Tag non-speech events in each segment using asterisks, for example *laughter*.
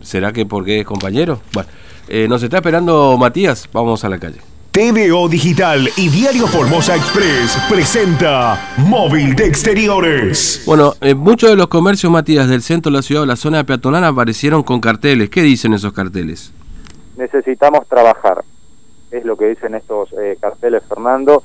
¿Será que porque es compañero? Bueno, eh, nos está esperando Matías, vamos a la calle. TVO Digital y Diario Formosa Express presenta Móvil de Exteriores. Bueno, eh, muchos de los comercios, Matías, del centro de la ciudad o la zona peatonal aparecieron con carteles. ¿Qué dicen esos carteles? Necesitamos trabajar, es lo que dicen estos eh, carteles, Fernando.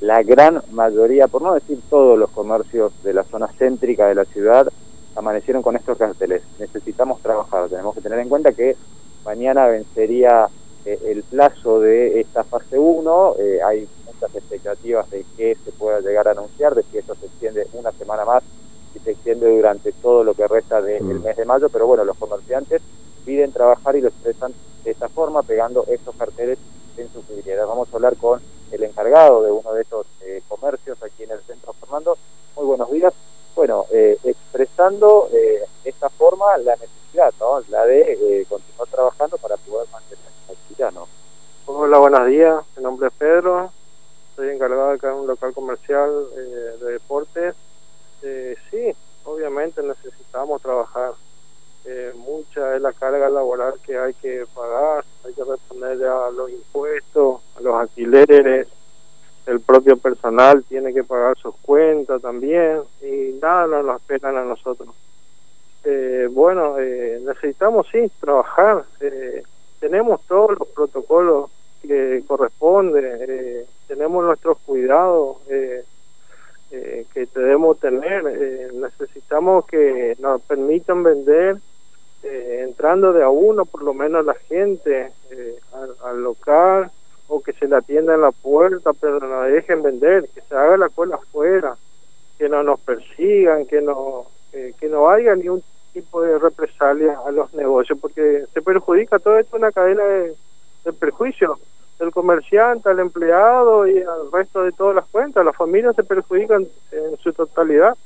La gran mayoría, por no decir todos los comercios de la zona céntrica de la ciudad, amanecieron con estos carteles. Necesitamos trabajar, tenemos que tener en cuenta que mañana vencería eh, el plazo de esta fase 1, eh, hay muchas expectativas de que se pueda llegar a anunciar, de que esto se extiende una semana más y se extiende durante todo lo que resta del mm. mes de mayo, pero bueno, los comerciantes piden trabajar y lo expresan de esta forma, pegando estos carteles en sus vidrieras. Vamos a hablar con el encargado de uno de estos eh, comercios aquí en el centro, Fernando. Muy buenos días. Bueno, expresando esta forma la necesidad, ¿no? la de continuar trabajando para poder mantener Hola, buenos días. Mi nombre es Pedro. Estoy encargado acá de un local comercial eh, de deportes. Eh, sí, obviamente necesitamos trabajar. Eh, mucha es la carga laboral que hay que pagar. Hay que responder a los impuestos, a los alquileres. El propio personal tiene que pagar sus cuentas también. Y nada no nos esperan a nosotros. bueno, necesitamos sí trabajar tenemos todos los protocolos que corresponden, eh, tenemos nuestros cuidados eh, eh, que debemos tener, necesitamos que nos permitan vender entrando de a uno, por lo menos la gente al, local, o que se le atienda en la puerta, pero no dejen vender, que se haga la cola afuera, que no nos persigan, que no, que no haya ni un tipo de represalia a los negocios, porque se perjudica todo esto una cadena de, perjuicio del comerciante, al empleado y al resto de todas las cuentas. Las familias se perjudican en su totalidad.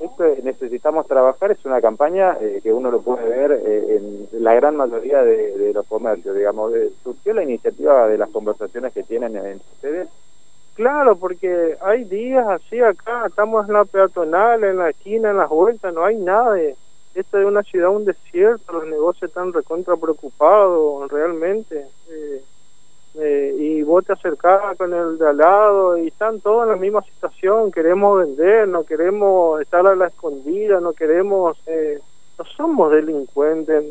Esto necesitamos trabajar es una campaña eh, que uno lo puede ver eh, en la gran mayoría de, los comercios, digamos. ¿Surgió la iniciativa de las conversaciones que tienen en ustedes? Claro, porque hay días así acá, estamos en la peatonal, en la esquina, en las vueltas, no hay nada de, esta es una ciudad, un desierto, los negocios están recontra preocupados realmente. Eh, eh, y vos te acercás con el de al lado y están todos en la misma situación, queremos vender, no queremos estar a la escondida, no queremos, eh, no somos delincuentes,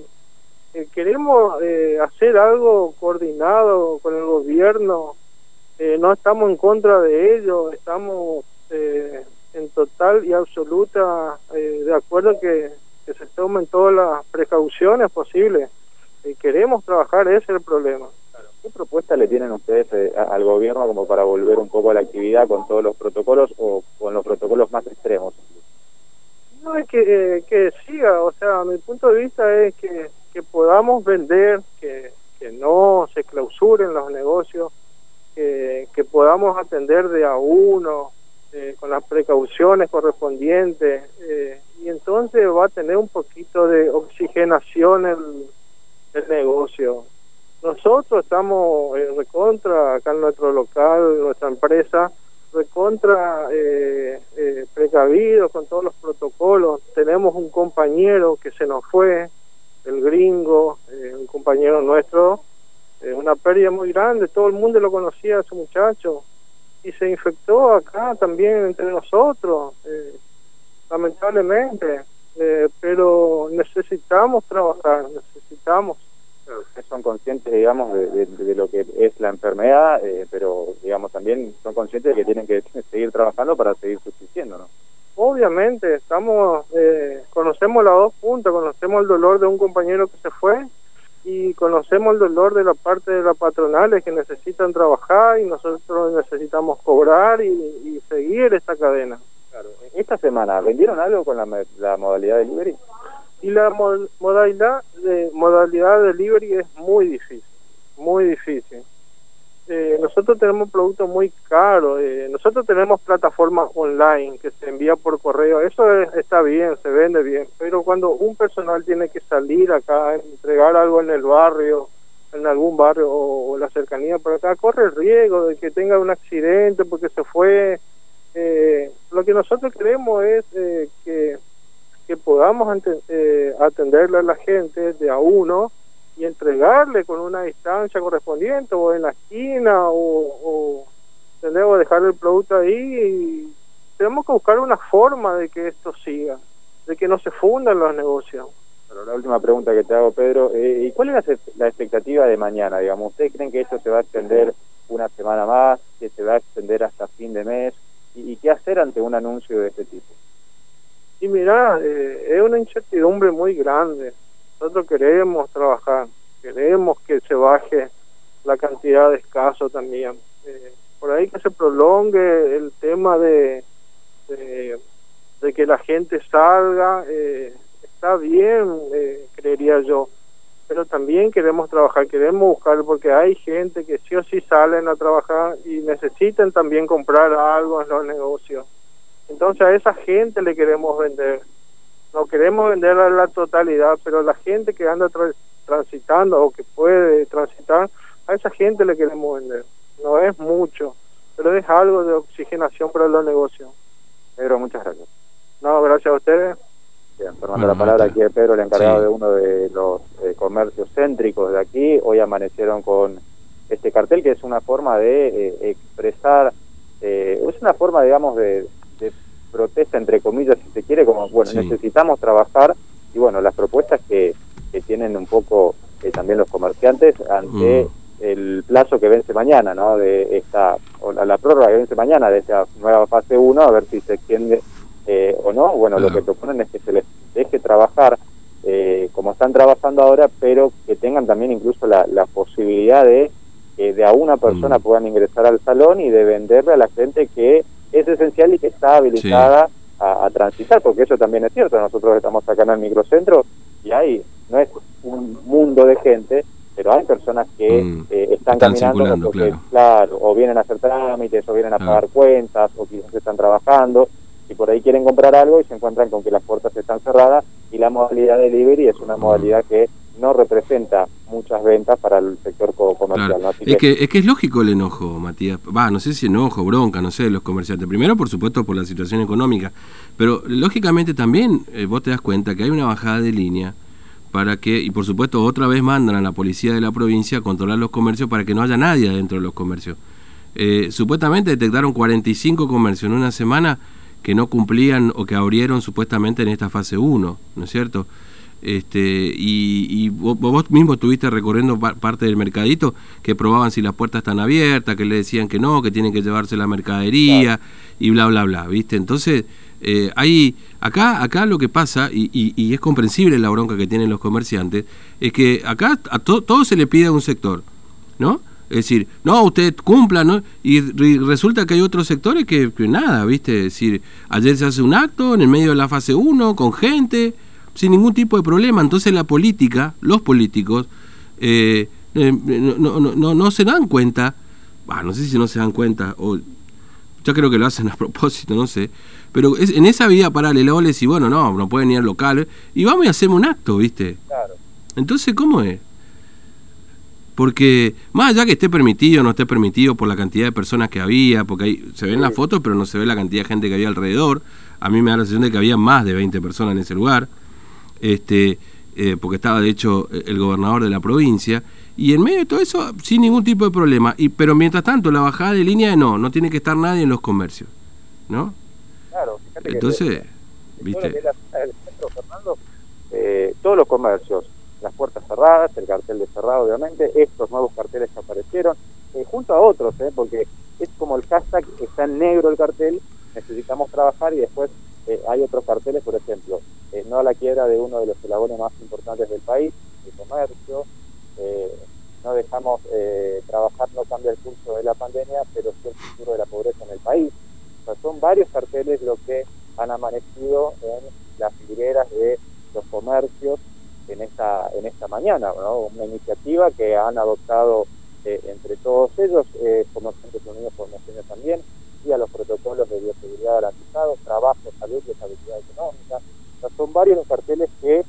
queremos hacer algo coordinado con el gobierno, no estamos en contra de ellos, estamos en total y absoluta de acuerdo que que se tomen todas las precauciones posibles. y queremos trabajar, ese es el problema. ¿Qué propuesta le tienen ustedes eh, al gobierno como para volver un poco a la actividad con todos los protocolos o con los protocolos más extremos? No es que, eh, que siga, o sea, mi punto de vista es que, que podamos vender, que, que no se clausuren los negocios, que, que podamos atender de a uno, eh, con las precauciones correspondientes. Eh, y entonces va a tener un poquito de oxigenación el, el negocio. Nosotros estamos eh, recontra, acá en nuestro local, nuestra empresa, recontra eh, eh, precavidos con todos los protocolos. Tenemos un compañero que se nos fue, el gringo, eh, un compañero nuestro, una pérdida muy grande, todo el mundo lo conocía a ese muchacho y se infectó acá también entre nosotros. Eh, lamentablemente, eh, pero necesitamos trabajar, necesitamos. Son conscientes, digamos, de, lo que es la enfermedad, eh, pero, digamos, también son conscientes de que tienen que *laughs* seguir trabajando para seguir subsistiendo, ¿no? Obviamente, estamos, eh, conocemos las dos puntas, conocemos el dolor de un compañero que se fue y conocemos el dolor de la parte de las patronales que necesitan trabajar y nosotros necesitamos cobrar y, y seguir esta cadena. Claro. Esta semana, ¿vendieron algo con la, la modalidad de delivery? Y la modalidad de modalidad de delivery es muy difícil, muy difícil. Eh, nosotros tenemos productos muy caros, eh, nosotros tenemos plataformas online que se envía por correo, eso está bien, se vende bien, pero cuando un personal tiene que salir acá, entregar algo en el barrio, en algún barrio o, o la cercanía por acá, corre el riesgo de que tenga un accidente porque se fue. Eh, lo que nosotros queremos es eh, que que podamos eh, atenderle a la gente de a uno y entregarle con una distancia correspondiente o en la esquina o, o tenemos dejar el producto ahí y tenemos que buscar una forma de que esto siga, de que no se fundan los negocios. Pero la última pregunta que te hago, Pedro, eh, ¿y cuál es la, expectativa de mañana? Digamos, ¿ustedes creen que esto se va a extender una semana más, que se va a extender hasta fin de mes? ¿Y, qué hacer ante un anuncio de este tipo? Y mira, eh, es una incertidumbre muy grande. Nosotros queremos trabajar, queremos que se baje la cantidad de escasos también. Eh, por ahí que se prolongue el tema de, de, que la gente salga, eh, está bien, eh, creería yo, pero también queremos trabajar, queremos buscar, porque hay gente que sí o sí salen a trabajar y necesitan también comprar algo en los negocios. Entonces a esa gente le queremos vender. No queremos vender a la totalidad, pero la gente que anda transitando o que puede transitar, a esa gente le queremos vender. No es mucho, pero es algo de oxigenación para los negocios. Pedro, muchas gracias. No, gracias a ustedes. Bien, tomando la palabra aquí de Pedro, el encargado de uno de los eh, comercios céntricos de aquí. Hoy amanecieron con este cartel que es una forma de eh, expresar, eh, es una forma, digamos, de, protesta, entre comillas, si se quiere, como, bueno, necesitamos trabajar y, bueno, las propuestas que, que tienen un poco también los comerciantes ante... Mm el plazo que vence mañana, ¿no? De esta, o la, prórroga que vence mañana de esta nueva fase 1, a ver si se extiende eh, o no. Bueno, lo que proponen es que se les deje trabajar eh, como están trabajando ahora, pero que tengan también incluso la, posibilidad de que de a una persona mm. puedan ingresar al salón y de venderle a la gente que es esencial y que está habilitada a, a, transitar, porque eso también es cierto. Nosotros estamos acá en el microcentro y hay, no es un mundo de gente, pero hay personas que mm, eh, están, caminando porque, claro. o vienen a hacer trámites, o vienen a pagar cuentas, o quizás están trabajando, y por ahí quieren comprar algo y se encuentran con que las puertas están cerradas, y la modalidad de delivery es una mm. modalidad que no representa muchas ventas para el sector comercial. es, que, es que es lógico el enojo, Matías. Va, no sé si enojo, bronca, no sé, de los comerciantes. Primero, por supuesto, por la situación económica, pero lógicamente también eh, vos te das cuenta que hay una bajada de línea para que, y por supuesto otra vez mandan a la policía de la provincia a controlar los comercios para que no haya nadie dentro de los comercios. Eh, supuestamente detectaron 45 comercios en una semana que no cumplían o que abrieron supuestamente en esta fase 1, ¿no es cierto? Este, y, vos, mismo estuviste recorriendo parte del mercadito que probaban si las puertas están abiertas, que le decían que no, que tienen que llevarse la mercadería y bla, bla, bla, ¿viste? Entonces, eh, hay, acá, acá lo que pasa, y, es comprensible la bronca que tienen los comerciantes, es que acá a todo se le pide a un sector, ¿no? Es decir, no, usted cumpla, ¿no? Y, resulta que hay otros sectores que, nada, ¿viste? Decir, ayer se hace un acto en el medio de la fase 1, con gente, sin ningún tipo de problema. Entonces la política, los políticos, eh, eh, no, no, no, se dan cuenta, no sé si no se dan cuenta, o ya creo que lo hacen a *laughs* propósito, no sé, pero es, en esa vida paralela vos le decís, bueno, no, no pueden ir al local, y vamos a hacemos un acto, ¿viste? Claro. Entonces, ¿cómo es? Porque más allá que esté permitido o no esté permitido por la cantidad de personas que había, porque ahí se ven las fotos, pero no se ve la cantidad de gente que había alrededor. A mí me da la sensación de que había más de 20 personas en ese lugar, este, eh, porque estaba de hecho el gobernador de la provincia. Y en medio de todo eso, sin ningún tipo de problema. Y, pero mientras tanto, la bajada de línea, no, no tiene que estar nadie en los comercios. ¿No? Claro, Entonces, ¿viste? el centro, Fernando, eh, todos los comercios, las puertas cerradas, el cartel de cerrado, obviamente, estos nuevos carteles que aparecieron, eh, junto a otros, eh, porque es como el hashtag, está en negro el cartel, necesitamos trabajar y después eh, hay otros carteles, por ejemplo, no a la quiebra de uno de los eslabones más importantes del país, el comercio, no dejamos trabajar, no cambia el curso de la pandemia, pero sí el futuro de la pobreza en el país. Son varios carteles lo que han amanecido en las figueras de los comercios en esta en esta mañana, una iniciativa que han adoptado eh, entre todos ellos, eh, Comerciantes Unidos por Naciones también, y a los protocolos de bioseguridad garantizados, trabajo, salud y estabilidad económica. son varios los carteles que eh,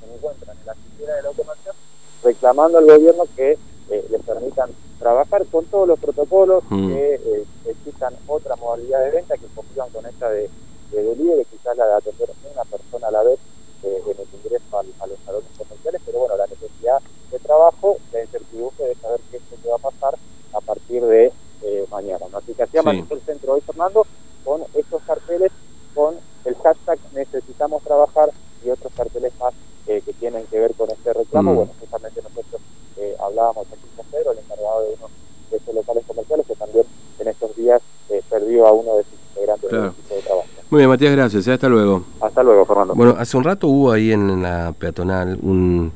se encuentran en la figura de la automación reclamando al gobierno que eh, les permitan trabajar con todos los protocolos, mm. que eh, existan otra modalidad de venta que convivan con esta de, de delivery, quizás la de atender una persona a la vez eh, en el ingreso a los salones comerciales, pero bueno, la necesidad de trabajo, la incertidumbre de saber qué es lo que va a pasar a partir de eh, mañana. Así que así sí. el centro hoy, Fernando, con estos carteles, con el hashtag necesitamos trabajar y otros carteles más eh, que tienen que ver con este reclamo. Mm. Bueno, justamente nosotros eh, hablábamos aquí con Pedro, el encargado de uno de estos locales comerciales, que también en estos días eh, perdió a uno de sus integrantes del equipo de trabajo. Muy bien, Matías, gracias. Hasta luego. Hasta luego, Fernando. Bueno, hace un rato hubo ahí en la peatonal un,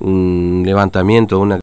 un levantamiento, una